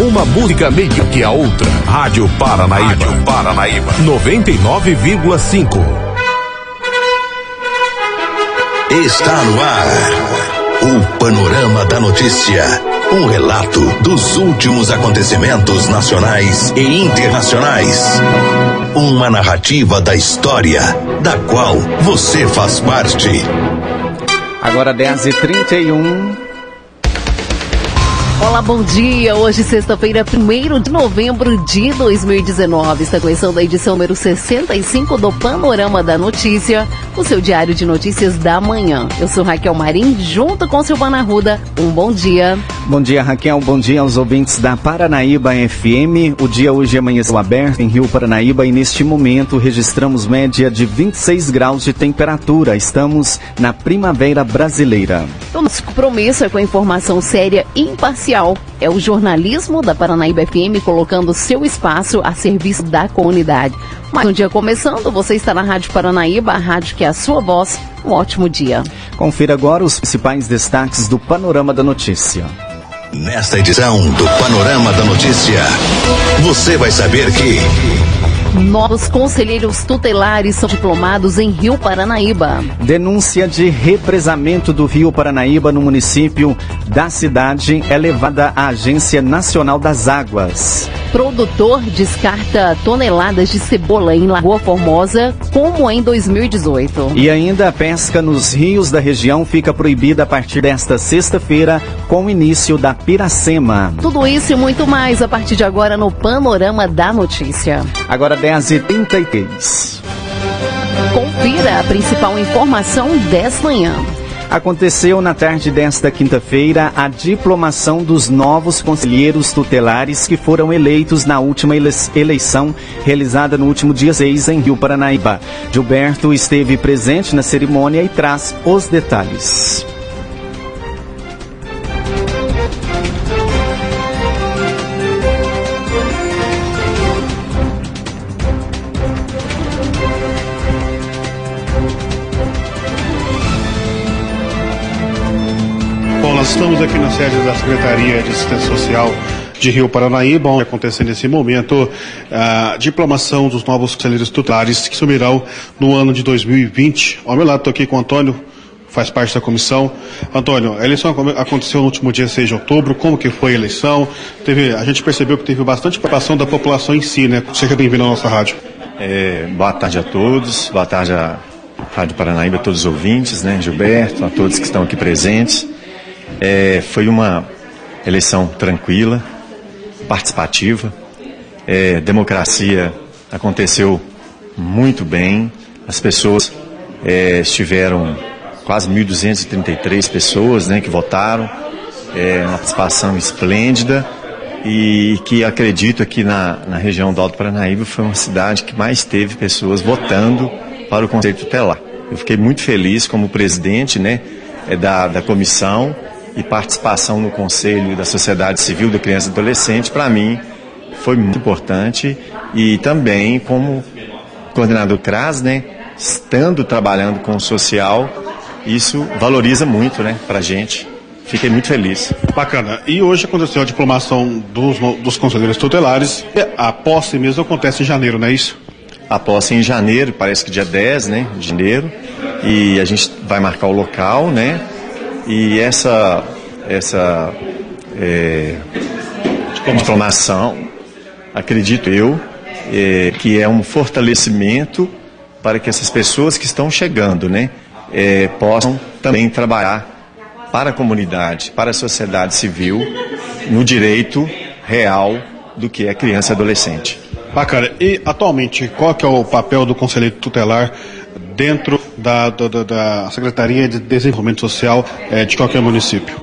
Uma música melhor que a outra. Rádio Paranaíba. Rádio Paranaíba. 99,5. Está no ar. O Panorama da Notícia. Um relato dos últimos acontecimentos nacionais e internacionais. Uma narrativa da história, da qual você faz parte. Agora 10h31. Olá, bom dia. Hoje, sexta-feira, 1 de novembro de 2019. Está começando a edição número 65 do Panorama da Notícia, o seu diário de notícias da manhã. Eu sou Raquel Marim, junto com Silvana Ruda. Um bom dia. Bom dia, Raquel. Bom dia aos ouvintes da Paranaíba FM. O dia hoje amanheceu aberto em Rio Paranaíba e neste momento registramos média de 26 graus de temperatura. Estamos na primavera brasileira. O nosso compromisso é com a informação séria e imparcial é o jornalismo da Paranaíba FM colocando seu espaço a serviço da comunidade. Mais um dia começando, você está na Rádio Paranaíba, a rádio que é a sua voz. Um ótimo dia. Confira agora os principais destaques do Panorama da Notícia. Nesta edição do Panorama da Notícia, você vai saber que. Novos conselheiros tutelares são diplomados em Rio Paranaíba. Denúncia de represamento do Rio Paranaíba no município da cidade é levada à Agência Nacional das Águas. Produtor descarta toneladas de cebola em Lagoa Formosa, como em 2018. E ainda a pesca nos rios da região fica proibida a partir desta sexta-feira, com o início da Piracema. Tudo isso e muito mais a partir de agora no Panorama da Notícia. Agora 10h33. Confira a principal informação desta manhã. Aconteceu na tarde desta quinta-feira a diplomação dos novos conselheiros tutelares que foram eleitos na última eleição realizada no último dia 6 em Rio Paranaíba. Gilberto esteve presente na cerimônia e traz os detalhes. Estamos aqui na sede da Secretaria de Assistência Social de Rio Paranaíba, onde acontece nesse momento a diplomação dos novos conselheiros tutelares que sumirão no ano de 2020. Ao meu lado, estou aqui com o Antônio, faz parte da comissão. Antônio, a eleição aconteceu no último dia 6 de outubro, como que foi a eleição? Teve, a gente percebeu que teve bastante participação da população em si, né? Seja bem-vindo à nossa rádio. É, boa tarde a todos, boa tarde à Rádio Paranaíba, a todos os ouvintes, né? Gilberto, a todos que estão aqui presentes. É, foi uma eleição tranquila, participativa. É, democracia aconteceu muito bem. As pessoas é, estiveram quase 1.233 pessoas né, que votaram, é, uma participação esplêndida e que acredito aqui na, na região do Alto Paranaíba foi uma cidade que mais teve pessoas votando para o Conselho Tutelar. Eu fiquei muito feliz como presidente né, é, da, da comissão e participação no Conselho da Sociedade Civil da Criança e Adolescente, para mim, foi muito importante. E também, como coordenador CRAS, né, estando trabalhando com o social, isso valoriza muito né, para a gente. Fiquei muito feliz. Bacana. E hoje aconteceu a diplomação dos, dos conselheiros tutelares. A posse mesmo acontece em janeiro, não é isso? A posse em janeiro, parece que dia 10 né, de janeiro. E a gente vai marcar o local, né? E essa, essa é, diplomação, acredito eu, é, que é um fortalecimento para que essas pessoas que estão chegando, né, é, possam também trabalhar para a comunidade, para a sociedade civil, no direito real do que é criança e adolescente. Bacana. E atualmente, qual que é o papel do conselheiro tutelar dentro da, da, da Secretaria de Desenvolvimento Social é, de qualquer município?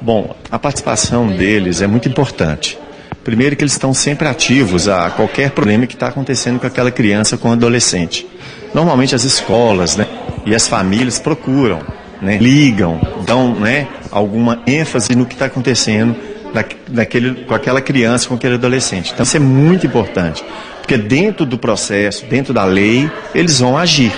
Bom, a participação deles é muito importante. Primeiro que eles estão sempre ativos a qualquer problema que está acontecendo com aquela criança, com o adolescente. Normalmente as escolas né, e as famílias procuram, né, ligam, dão né, alguma ênfase no que está acontecendo na, naquele, com aquela criança, com aquele adolescente. Então isso é muito importante, porque dentro do processo, dentro da lei, eles vão agir.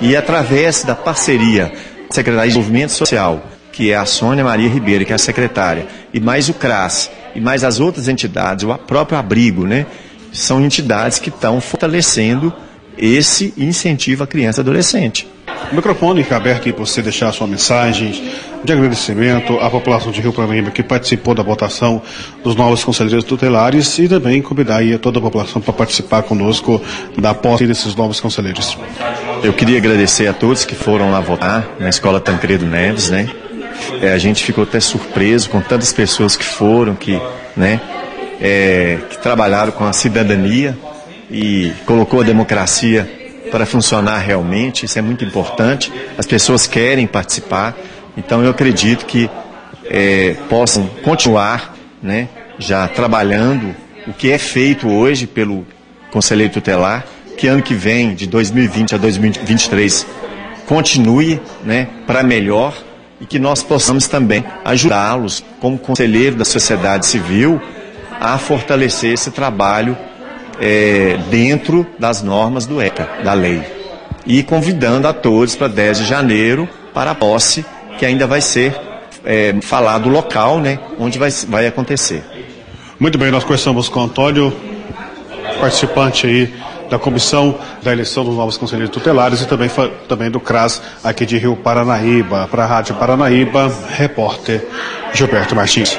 E através da parceria Secretaria de Desenvolvimento Social, que é a Sônia Maria Ribeiro, que é a secretária, e mais o CRAS, e mais as outras entidades, o próprio abrigo, né? São entidades que estão fortalecendo esse incentivo à criança e adolescente. O microfone fica aberto aí para você deixar sua mensagem de agradecimento à população de Rio Paranaíba que participou da votação dos novos conselheiros tutelares e também convidar aí toda a população para participar conosco da posse desses novos conselheiros. Eu queria agradecer a todos que foram lá votar na Escola Tancredo Neves, né? É, a gente ficou até surpreso com tantas pessoas que foram, que, né, é, que trabalharam com a cidadania e colocou a democracia para funcionar realmente. Isso é muito importante. As pessoas querem participar. Então eu acredito que é, possam continuar, né, já trabalhando o que é feito hoje pelo Conselheiro Tutelar, que ano que vem, de 2020 a 2023, continue, né, para melhor e que nós possamos também ajudá-los, como conselheiro da sociedade civil, a fortalecer esse trabalho é, dentro das normas do ECA, da lei. E convidando a todos para 10 de janeiro para a posse, que ainda vai ser é, falado local, né, onde vai, vai acontecer. Muito bem, nós conversamos com o Antônio, participante aí da comissão da eleição dos novos conselheiros tutelares e também, também do CRAS aqui de Rio Paranaíba. Para a Rádio Paranaíba, repórter Gilberto Martins.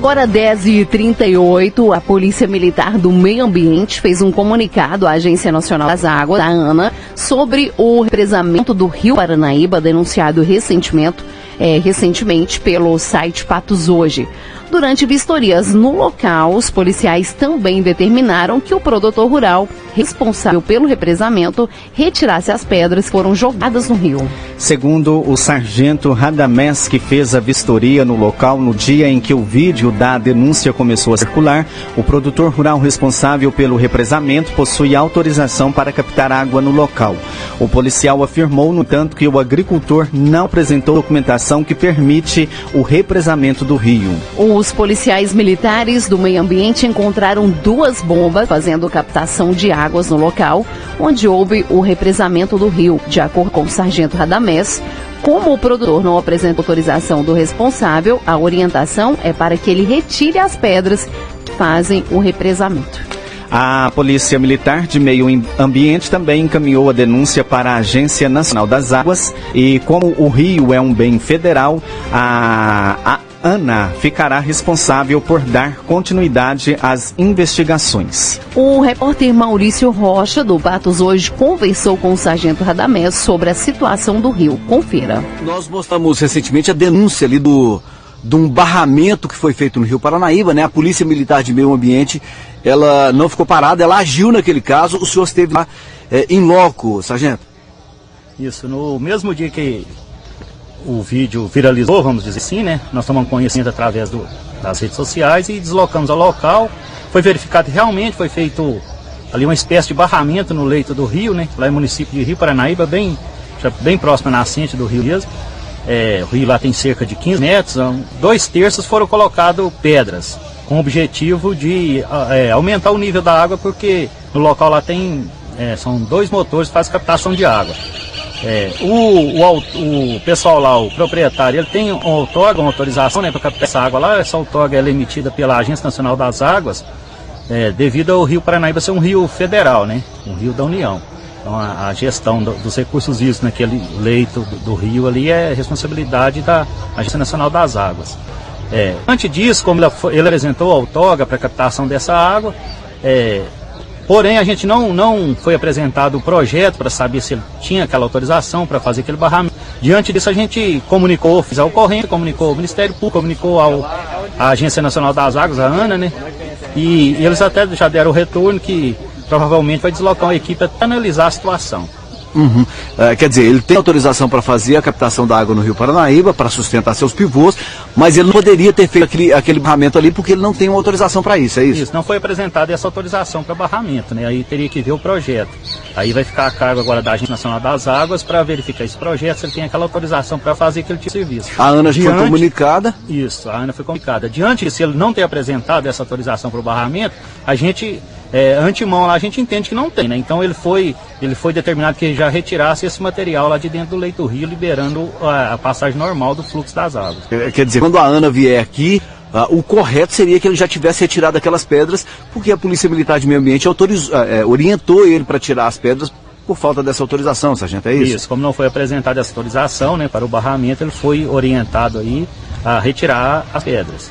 Agora 10h38, a Polícia Militar do Meio Ambiente fez um comunicado à Agência Nacional das Águas, a ANA, sobre o represamento do Rio Paranaíba, denunciado recentemente, é, recentemente pelo site Patos Hoje. Durante vistorias no local, os policiais também determinaram que o produtor rural responsável pelo represamento retirasse as pedras que foram jogadas no rio. Segundo o sargento Radamés, que fez a vistoria no local no dia em que o vídeo da denúncia começou a circular, o produtor rural responsável pelo represamento possui autorização para captar água no local. O policial afirmou, no entanto, que o agricultor não apresentou documentação que permite o represamento do rio. Os policiais militares do meio ambiente encontraram duas bombas fazendo captação de águas no local, onde houve o represamento do rio. De acordo com o sargento Radamés, como o produtor não apresenta autorização do responsável, a orientação é para que ele retire as pedras que fazem o represamento. A Polícia Militar de Meio Ambiente também encaminhou a denúncia para a Agência Nacional das Águas e como o rio é um bem federal, a, a ANA ficará responsável por dar continuidade às investigações. O repórter Maurício Rocha, do Patos Hoje, conversou com o sargento Radamés sobre a situação do rio. Confira. Nós mostramos recentemente a denúncia ali do, de um barramento que foi feito no Rio Paranaíba, né? A Polícia Militar de Meio Ambiente, ela não ficou parada, ela agiu naquele caso. O senhor esteve lá é, em loco, sargento? Isso, no mesmo dia que o vídeo viralizou, vamos dizer assim, né? Nós tomamos conhecimento através do, das redes sociais e deslocamos ao local. Foi verificado realmente foi feito ali uma espécie de barramento no leito do rio, né? Lá no município de Rio Paranaíba, bem, bem próximo à nascente do rio mesmo. É, o rio lá tem cerca de 15 metros, dois terços foram colocados pedras, com o objetivo de é, aumentar o nível da água, porque no local lá tem, é, são dois motores que fazem captação de água. É, o, o, o, pessoal lá, o proprietário, ele tem um outorga, uma autorização né, para captar essa água lá. Essa outorga é emitida pela Agência Nacional das Águas, é, devido ao Rio Paranaíba ser um rio federal, né, um rio da União. Então a, a gestão do, dos recursos hídricos naquele leito do, do, rio ali é responsabilidade da Agência Nacional das Águas. É, antes disso, como ele, ele apresentou a outorga para captação dessa água, é, Porém, a gente não, não foi apresentado o projeto para saber se ele tinha aquela autorização para fazer aquele barramento. Diante disso, a gente comunicou, fez a ocorrência, comunicou ao Ministério Público, comunicou ao, à Agência Nacional das Águas, a ANA, né? E, e eles até já deram o retorno que provavelmente vai deslocar uma equipe para analisar a situação. Uhum. É, quer dizer, ele tem autorização para fazer a captação da água no Rio Paranaíba, para sustentar seus pivôs, mas ele não poderia ter feito aquele, aquele barramento ali porque ele não tem uma autorização para isso, é isso? Isso, não foi apresentada essa autorização para barramento, né? Aí teria que ver o projeto. Aí vai ficar a cargo agora da Agência Nacional das Águas para verificar esse projeto, se ele tem aquela autorização para fazer aquele tipo de serviço. A ANA Diante, foi comunicada? Isso, a ANA foi comunicada. Diante de se ele não ter apresentado essa autorização para o barramento, a gente é, antemão lá a gente entende que não tem, né? Então ele foi, ele foi determinado que já retirasse esse material lá de dentro do leito rio, liberando a, a passagem normal do fluxo das águas. Quer dizer, quando a Ana vier aqui, uh, o correto seria que ele já tivesse retirado aquelas pedras, porque a Polícia Militar de Meio Ambiente autorizou, uh, orientou ele para tirar as pedras por falta dessa autorização, sargento, é isso? Isso, como não foi apresentada essa autorização né, para o barramento, ele foi orientado aí a retirar as pedras.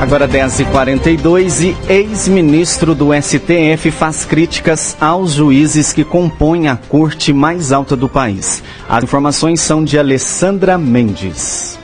Agora 10h42 e ex-ministro do STF faz críticas aos juízes que compõem a corte mais alta do país. As informações são de Alessandra Mendes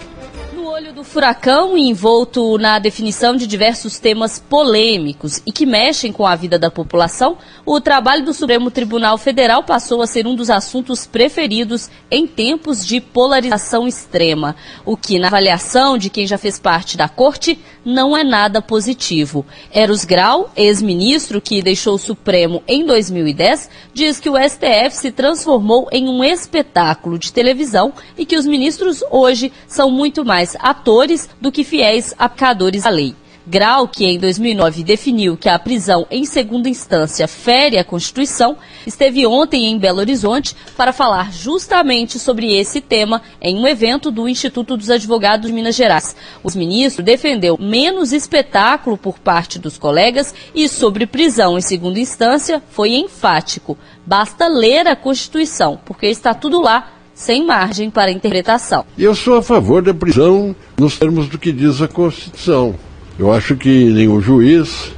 furacão envolto na definição de diversos temas polêmicos e que mexem com a vida da população, o trabalho do Supremo Tribunal Federal passou a ser um dos assuntos preferidos em tempos de polarização extrema, o que, na avaliação de quem já fez parte da corte, não é nada positivo. Eros Grau, ex-ministro que deixou o Supremo em 2010, diz que o STF se transformou em um espetáculo de televisão e que os ministros hoje são muito mais atores do que fiéis aplicadores da lei. Grau, que em 2009 definiu que a prisão em segunda instância fere a Constituição, esteve ontem em Belo Horizonte para falar justamente sobre esse tema em um evento do Instituto dos Advogados de Minas Gerais. O ministro defendeu menos espetáculo por parte dos colegas e sobre prisão em segunda instância foi enfático. Basta ler a Constituição, porque está tudo lá sem margem para interpretação. Eu sou a favor da prisão nos termos do que diz a Constituição. Eu acho que nenhum juiz,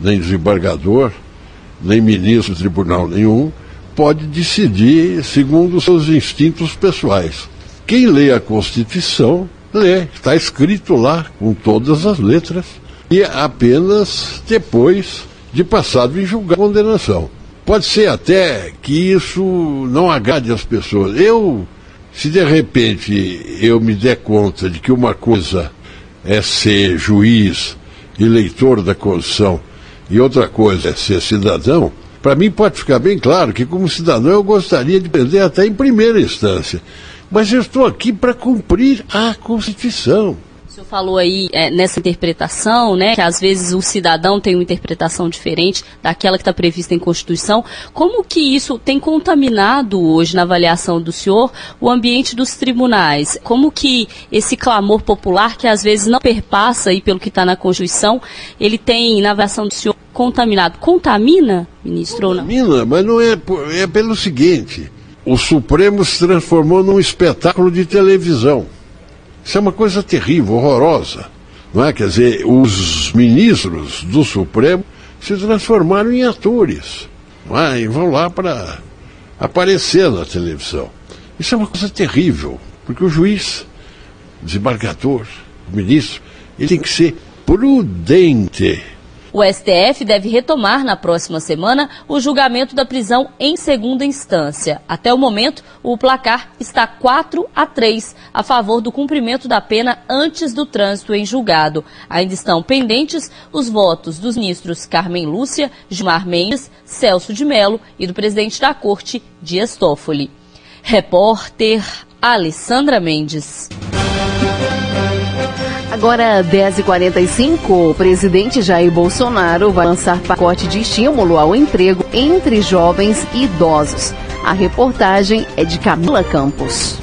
nem desembargador, nem ministro de tribunal nenhum pode decidir segundo os seus instintos pessoais. Quem lê a Constituição, lê, está escrito lá com todas as letras, e apenas depois de passado em julgar a condenação. Pode ser até que isso não agrade as pessoas. Eu, se de repente eu me der conta de que uma coisa é ser juiz e leitor da Constituição e outra coisa é ser cidadão, para mim pode ficar bem claro que, como cidadão, eu gostaria de prender até em primeira instância. Mas eu estou aqui para cumprir a Constituição senhor falou aí é, nessa interpretação, né, que às vezes o cidadão tem uma interpretação diferente daquela que está prevista em Constituição. Como que isso tem contaminado hoje na avaliação do senhor o ambiente dos tribunais? Como que esse clamor popular, que às vezes não perpassa aí pelo que está na Constituição, ele tem, na avaliação do senhor, contaminado? Contamina, ministro, Contamina, ou não? mas não é, é pelo seguinte. O Supremo se transformou num espetáculo de televisão. Isso é uma coisa terrível, horrorosa. Não é? Quer dizer, os ministros do Supremo se transformaram em atores. Não é? E vão lá para aparecer na televisão. Isso é uma coisa terrível, porque o juiz, desembargador, o ministro, ele tem que ser prudente o STF deve retomar na próxima semana o julgamento da prisão em segunda instância. Até o momento, o placar está 4 a 3 a favor do cumprimento da pena antes do trânsito em julgado. Ainda estão pendentes os votos dos ministros Carmen Lúcia, Gilmar Mendes, Celso de Mello e do presidente da Corte, Dias Toffoli. Repórter Alessandra Mendes. Agora, 10h45, o presidente Jair Bolsonaro vai lançar pacote de estímulo ao emprego entre jovens e idosos. A reportagem é de Camila Campos.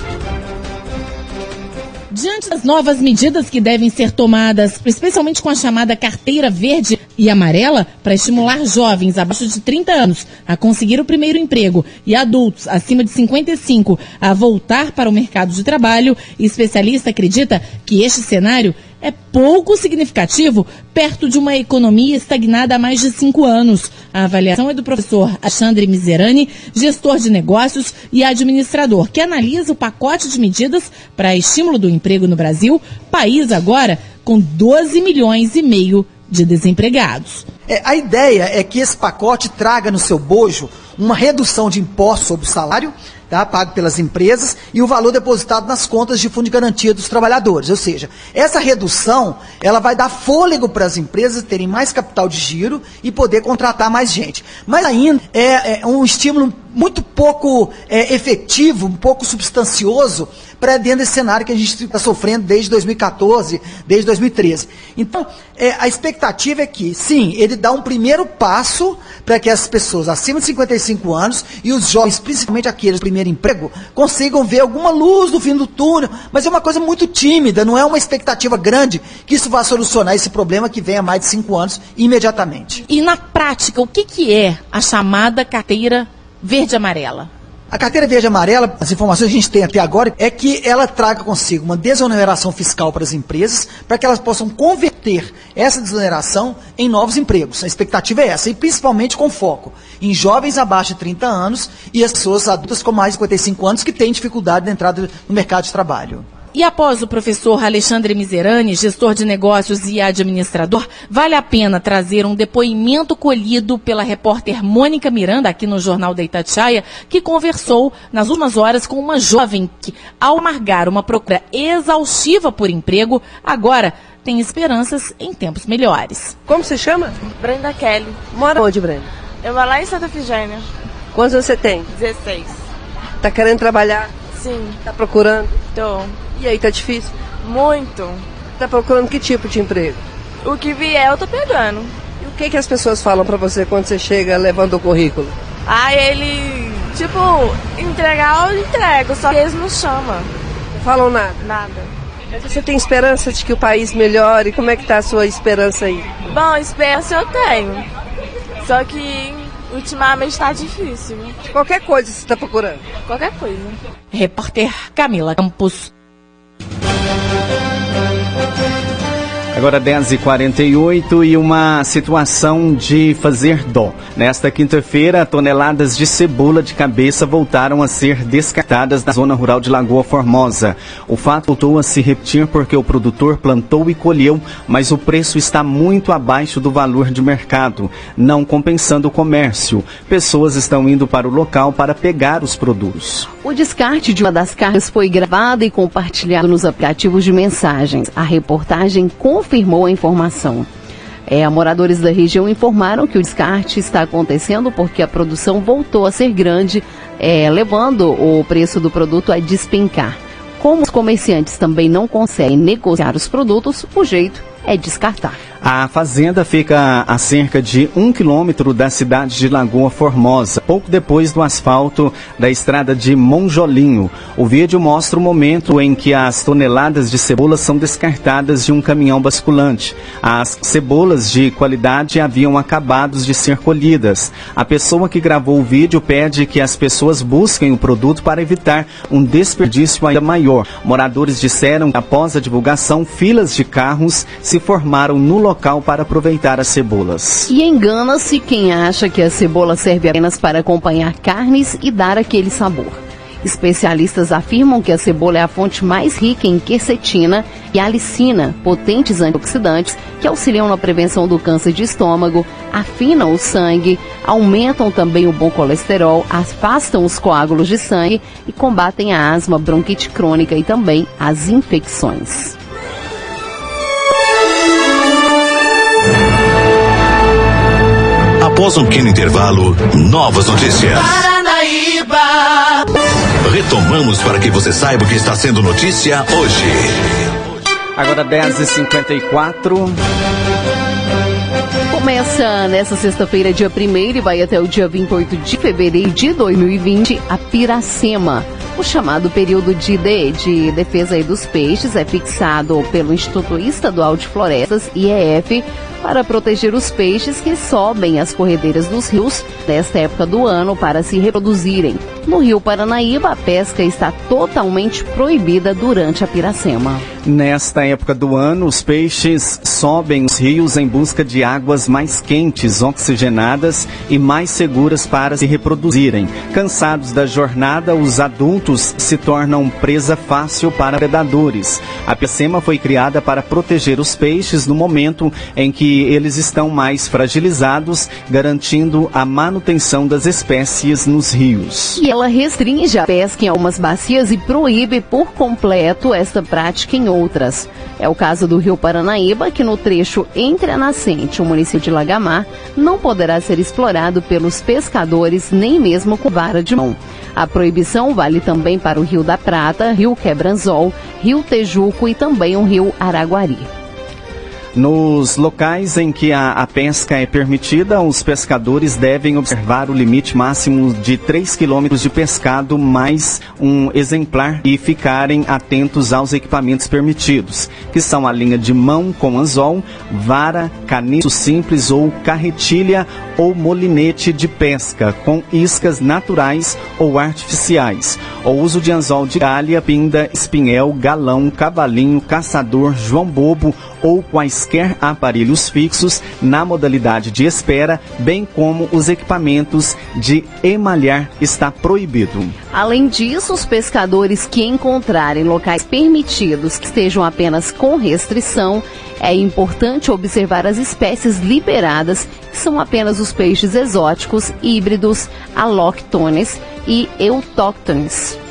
Diante das novas medidas que devem ser tomadas, especialmente com a chamada carteira verde e amarela, para estimular jovens abaixo de 30 anos a conseguir o primeiro emprego e adultos acima de 55 a voltar para o mercado de trabalho, especialista acredita que este cenário é pouco significativo perto de uma economia estagnada há mais de cinco anos. A avaliação é do professor Alexandre Miserani, gestor de negócios e administrador, que analisa o pacote de medidas para estímulo do emprego no Brasil, país agora com 12 milhões e meio de desempregados. É, a ideia é que esse pacote traga no seu bojo uma redução de impostos sobre o salário tá, pago pelas empresas, e o valor depositado nas contas de fundo de garantia dos trabalhadores. Ou seja, essa redução ela vai dar fôlego para as empresas terem mais capital de giro e poder contratar mais gente. Mas ainda é, é um estímulo muito pouco é, efetivo, um pouco substancioso pré dentro desse cenário que a gente está sofrendo desde 2014, desde 2013. Então, é, a expectativa é que, sim, ele dá um primeiro passo para que as pessoas acima de 55 anos e os jovens, principalmente aqueles do primeiro emprego, consigam ver alguma luz no fim do túnel, mas é uma coisa muito tímida, não é uma expectativa grande que isso vá solucionar esse problema que vem há mais de cinco anos imediatamente. E na prática, o que, que é a chamada carteira verde-amarela? A carteira verde amarela, as informações que a gente tem até agora, é que ela traga consigo uma desoneração fiscal para as empresas, para que elas possam converter essa desoneração em novos empregos. A expectativa é essa, e principalmente com foco em jovens abaixo de 30 anos e as pessoas adultas com mais de 55 anos que têm dificuldade de entrada no mercado de trabalho. E após o professor Alexandre Miserani, gestor de negócios e administrador, vale a pena trazer um depoimento colhido pela repórter Mônica Miranda, aqui no Jornal da Itatiaia, que conversou nas últimas horas com uma jovem que, ao amargar uma procura exaustiva por emprego, agora tem esperanças em tempos melhores. Como se chama? Brenda Kelly. Mora onde, Brenda? Eu moro lá em Santa Efigênia. Quantos anos você tem? 16. Tá querendo trabalhar? Sim. Tá procurando? Tô. E aí, tá difícil? Muito. Tá procurando que tipo de emprego? O que vier eu tô pegando. E o que, que as pessoas falam pra você quando você chega levando o currículo? Ah, ele, tipo, entregar eu entrego, só que eles não chamam. Não falam nada? Nada. Você tem esperança de que o país melhore? Como é que tá a sua esperança aí? Bom, esperança eu tenho. Só que ultimamente tá difícil. Qualquer coisa você tá procurando? Qualquer coisa. Repórter Camila Campos. Agora 10h48 e uma situação de fazer dó. Nesta quinta-feira, toneladas de cebola de cabeça voltaram a ser descartadas na zona rural de Lagoa Formosa. O fato voltou a se repetir porque o produtor plantou e colheu, mas o preço está muito abaixo do valor de mercado, não compensando o comércio. Pessoas estão indo para o local para pegar os produtos. O descarte de uma das cargas foi gravado e compartilhado nos aplicativos de mensagens. A reportagem confirmou a informação. É, moradores da região informaram que o descarte está acontecendo porque a produção voltou a ser grande, é, levando o preço do produto a despencar. Como os comerciantes também não conseguem negociar os produtos, o jeito é descartar. A fazenda fica a cerca de um quilômetro da cidade de Lagoa Formosa, pouco depois do asfalto da estrada de Monjolinho. O vídeo mostra o momento em que as toneladas de cebola são descartadas de um caminhão basculante. As cebolas de qualidade haviam acabado de ser colhidas. A pessoa que gravou o vídeo pede que as pessoas busquem o produto para evitar um desperdício ainda maior. Moradores disseram que após a divulgação, filas de carros se formaram no local para aproveitar as cebolas. E engana-se quem acha que a cebola serve apenas para acompanhar carnes e dar aquele sabor. Especialistas afirmam que a cebola é a fonte mais rica em quercetina e alicina, potentes antioxidantes que auxiliam na prevenção do câncer de estômago, afinam o sangue, aumentam também o bom colesterol, afastam os coágulos de sangue e combatem a asma, bronquite crônica e também as infecções. Após um pequeno intervalo, novas notícias. Paranaíba. Retomamos para que você saiba o que está sendo notícia hoje. Agora 10h54. Começa nessa sexta-feira, dia 1 e vai até o dia 28 de fevereiro de 2020, a Piracema. O chamado período de, de, de defesa dos peixes é fixado pelo Instituto Estadual de Florestas, IEF, para proteger os peixes que sobem as corredeiras dos rios nesta época do ano para se reproduzirem. No Rio Paranaíba, a pesca está totalmente proibida durante a Piracema. Nesta época do ano, os peixes sobem os rios em busca de águas mais quentes, oxigenadas e mais seguras para se reproduzirem. Cansados da jornada, os adultos se tornam presa fácil para predadores. A Piracema foi criada para proteger os peixes no momento em que eles estão mais fragilizados, garantindo a manutenção das espécies nos rios. E ela restringe a pesca em algumas bacias e proíbe por completo esta prática em outras. É o caso do Rio Paranaíba, que no trecho entre a nascente e o município de Lagamar não poderá ser explorado pelos pescadores nem mesmo com vara de mão. A proibição vale também para o Rio da Prata, Rio Quebranzol, Rio Tejuco e também o Rio Araguari. Nos locais em que a, a, pesca é permitida, os pescadores devem observar o limite máximo de 3 quilômetros de pescado mais um exemplar e ficarem atentos aos equipamentos permitidos, que são a linha de mão com anzol, vara, caniço simples ou carretilha ou molinete de pesca com iscas naturais ou artificiais. O uso de anzol de galha, pinda, espinhel, galão, cavalinho, caçador, joão bobo ou quaisquer aparelhos fixos na modalidade de espera, bem como os equipamentos de emalhar está proibido. Além disso, os pescadores que encontrarem locais permitidos que estejam apenas com restrição, é importante observar as espécies liberadas, que são apenas os peixes exóticos, híbridos, alóctones e autóctones.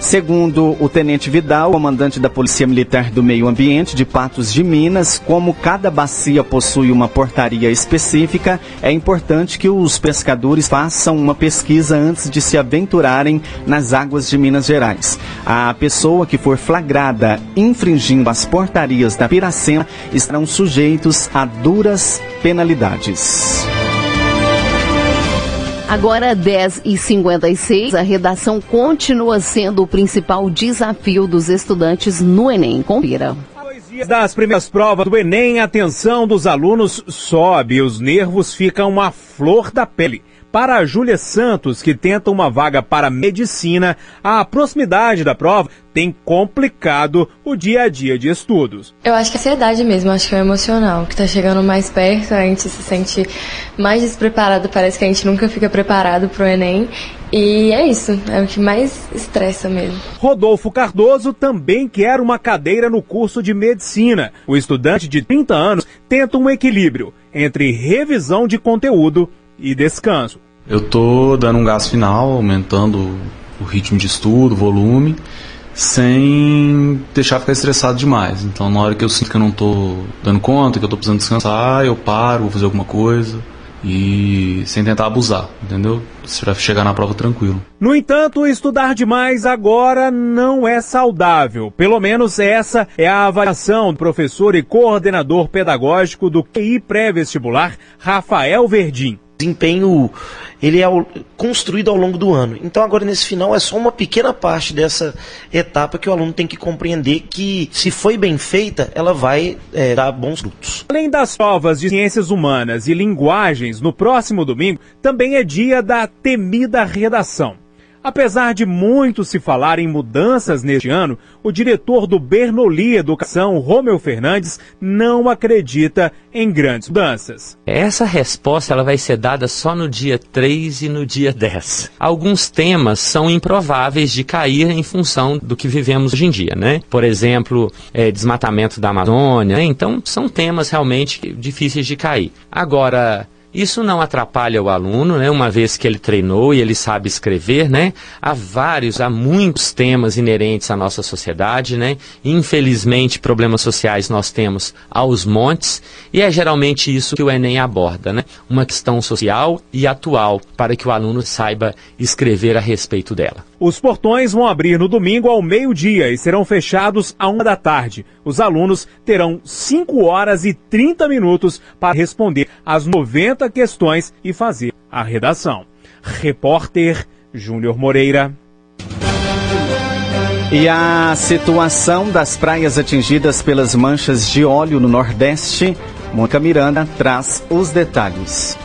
Segundo o Tenente Vidal, comandante da Polícia Militar do Meio Ambiente de Patos de Minas, como cada bacia possui uma portaria específica, é importante que os pescadores façam uma pesquisa antes de se aventurarem nas águas de Minas Gerais. A pessoa que for flagrada infringindo as portarias da Piracema estarão sujeitos a duras penalidades. Agora 10 e 56 a redação continua sendo o principal desafio dos estudantes no Enem. Confira. Das primeiras provas do Enem, a tensão dos alunos sobe os nervos ficam à flor da pele. Para a Júlia Santos, que tenta uma vaga para medicina, a proximidade da prova tem complicado o dia a dia de estudos. Eu acho que a ansiedade mesmo, acho que é o emocional, que está chegando mais perto, a gente se sente mais despreparado, parece que a gente nunca fica preparado para o Enem. E é isso, é o que mais estressa mesmo. Rodolfo Cardoso também quer uma cadeira no curso de medicina. O estudante de 30 anos tenta um equilíbrio entre revisão de conteúdo e descanso. Eu tô dando um gás final, aumentando o ritmo de estudo, o volume, sem deixar ficar estressado demais. Então, na hora que eu sinto que eu não tô dando conta, que eu tô precisando descansar, eu paro, vou fazer alguma coisa e sem tentar abusar, entendeu? Para chegar na prova tranquilo. No entanto, estudar demais agora não é saudável. Pelo menos essa é a avaliação do professor e coordenador pedagógico do QI pré-vestibular, Rafael Verdim desempenho ele é construído ao longo do ano. Então agora nesse final é só uma pequena parte dessa etapa que o aluno tem que compreender que se foi bem feita, ela vai é, dar bons frutos. Além das provas de ciências humanas e linguagens, no próximo domingo também é dia da temida redação. Apesar de muito se falar em mudanças neste ano, o diretor do Bernoulli Educação, Romeu Fernandes, não acredita em grandes mudanças. Essa resposta ela vai ser dada só no dia 3 e no dia 10. Alguns temas são improváveis de cair em função do que vivemos hoje em dia, né? Por exemplo, é, desmatamento da Amazônia. Né? Então, são temas realmente difíceis de cair. Agora, isso não atrapalha o aluno, né, uma vez que ele treinou e ele sabe escrever, né? Há vários, há muitos temas inerentes à nossa sociedade, né? Infelizmente, problemas sociais nós temos aos montes e é geralmente isso que o Enem aborda, né? Uma questão social e atual para que o aluno saiba escrever a respeito dela. Os portões vão abrir no domingo ao meio-dia e serão fechados à uma da tarde. Os alunos terão 5 horas e 30 minutos para responder às 90 questões e fazer a redação. Repórter Júnior Moreira. E a situação das praias atingidas pelas manchas de óleo no Nordeste, Mônica Miranda traz os detalhes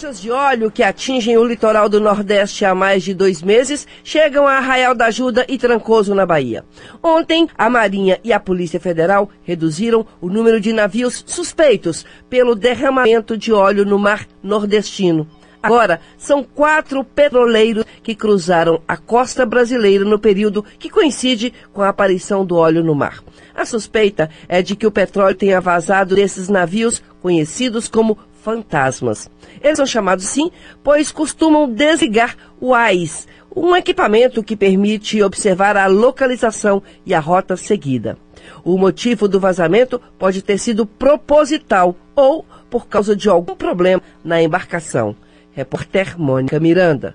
manchas de óleo que atingem o litoral do Nordeste há mais de dois meses chegam a Arraial da Ajuda e Trancoso, na Bahia. Ontem, a Marinha e a Polícia Federal reduziram o número de navios suspeitos pelo derramamento de óleo no mar nordestino. Agora, são quatro petroleiros que cruzaram a costa brasileira no período que coincide com a aparição do óleo no mar. A suspeita é de que o petróleo tenha vazado desses navios conhecidos como fantasmas. Eles são chamados assim, pois costumam desligar o AIS, um equipamento que permite observar a localização e a rota seguida. O motivo do vazamento pode ter sido proposital ou por causa de algum problema na embarcação. Repórter Mônica Miranda.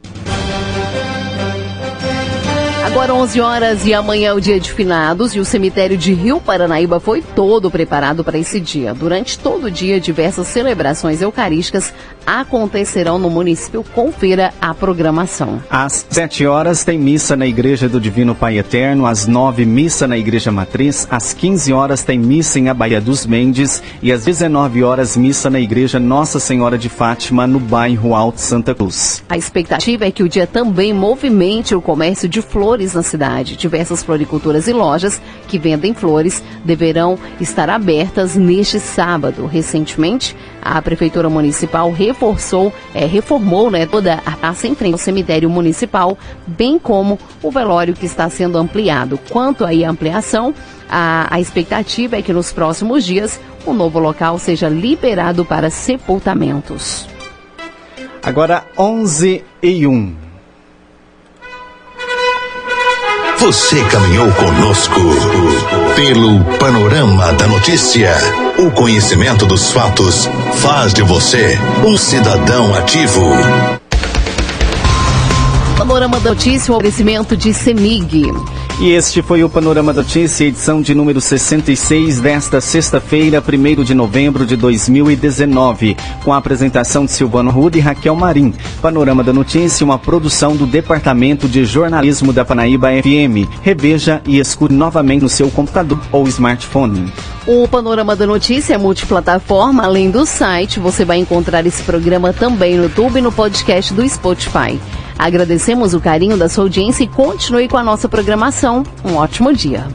Agora 11 horas e amanhã é o dia de finados e o cemitério de Rio Paranaíba foi todo preparado para esse dia. Durante todo o dia, diversas celebrações eucarísticas acontecerão no município. Confira a programação. Às 7 horas tem missa na Igreja do Divino Pai Eterno, às 9 missa na Igreja Matriz, às 15 horas tem missa em Abaia dos Mendes e às 19 horas missa na Igreja Nossa Senhora de Fátima, no bairro Alto Santa Cruz. A expectativa é que o dia também movimente o comércio de flores na cidade. Diversas floriculturas e lojas que vendem flores deverão estar abertas neste sábado. Recentemente, a Prefeitura Municipal reforçou, é, reformou né, toda a praça em frente ao cemitério municipal, bem como o velório que está sendo ampliado. Quanto aí à ampliação, a, a expectativa é que nos próximos dias o novo local seja liberado para sepultamentos. Agora 11 e 1. Você caminhou conosco pelo panorama da notícia. O conhecimento dos fatos faz de você um cidadão ativo. Panorama da Notícia, o oferecimento de Semig. E este foi o Panorama da Notícia, edição de número 66 desta sexta-feira, 1 de novembro de 2019, com a apresentação de Silvano Ruda e Raquel Marim. Panorama da Notícia, uma produção do Departamento de Jornalismo da Panaíba FM. Reveja e escute novamente no seu computador ou smartphone. O Panorama da Notícia é multiplataforma, além do site, você vai encontrar esse programa também no YouTube e no podcast do Spotify. Agradecemos o carinho da sua audiência e continue com a nossa programação. Um ótimo dia.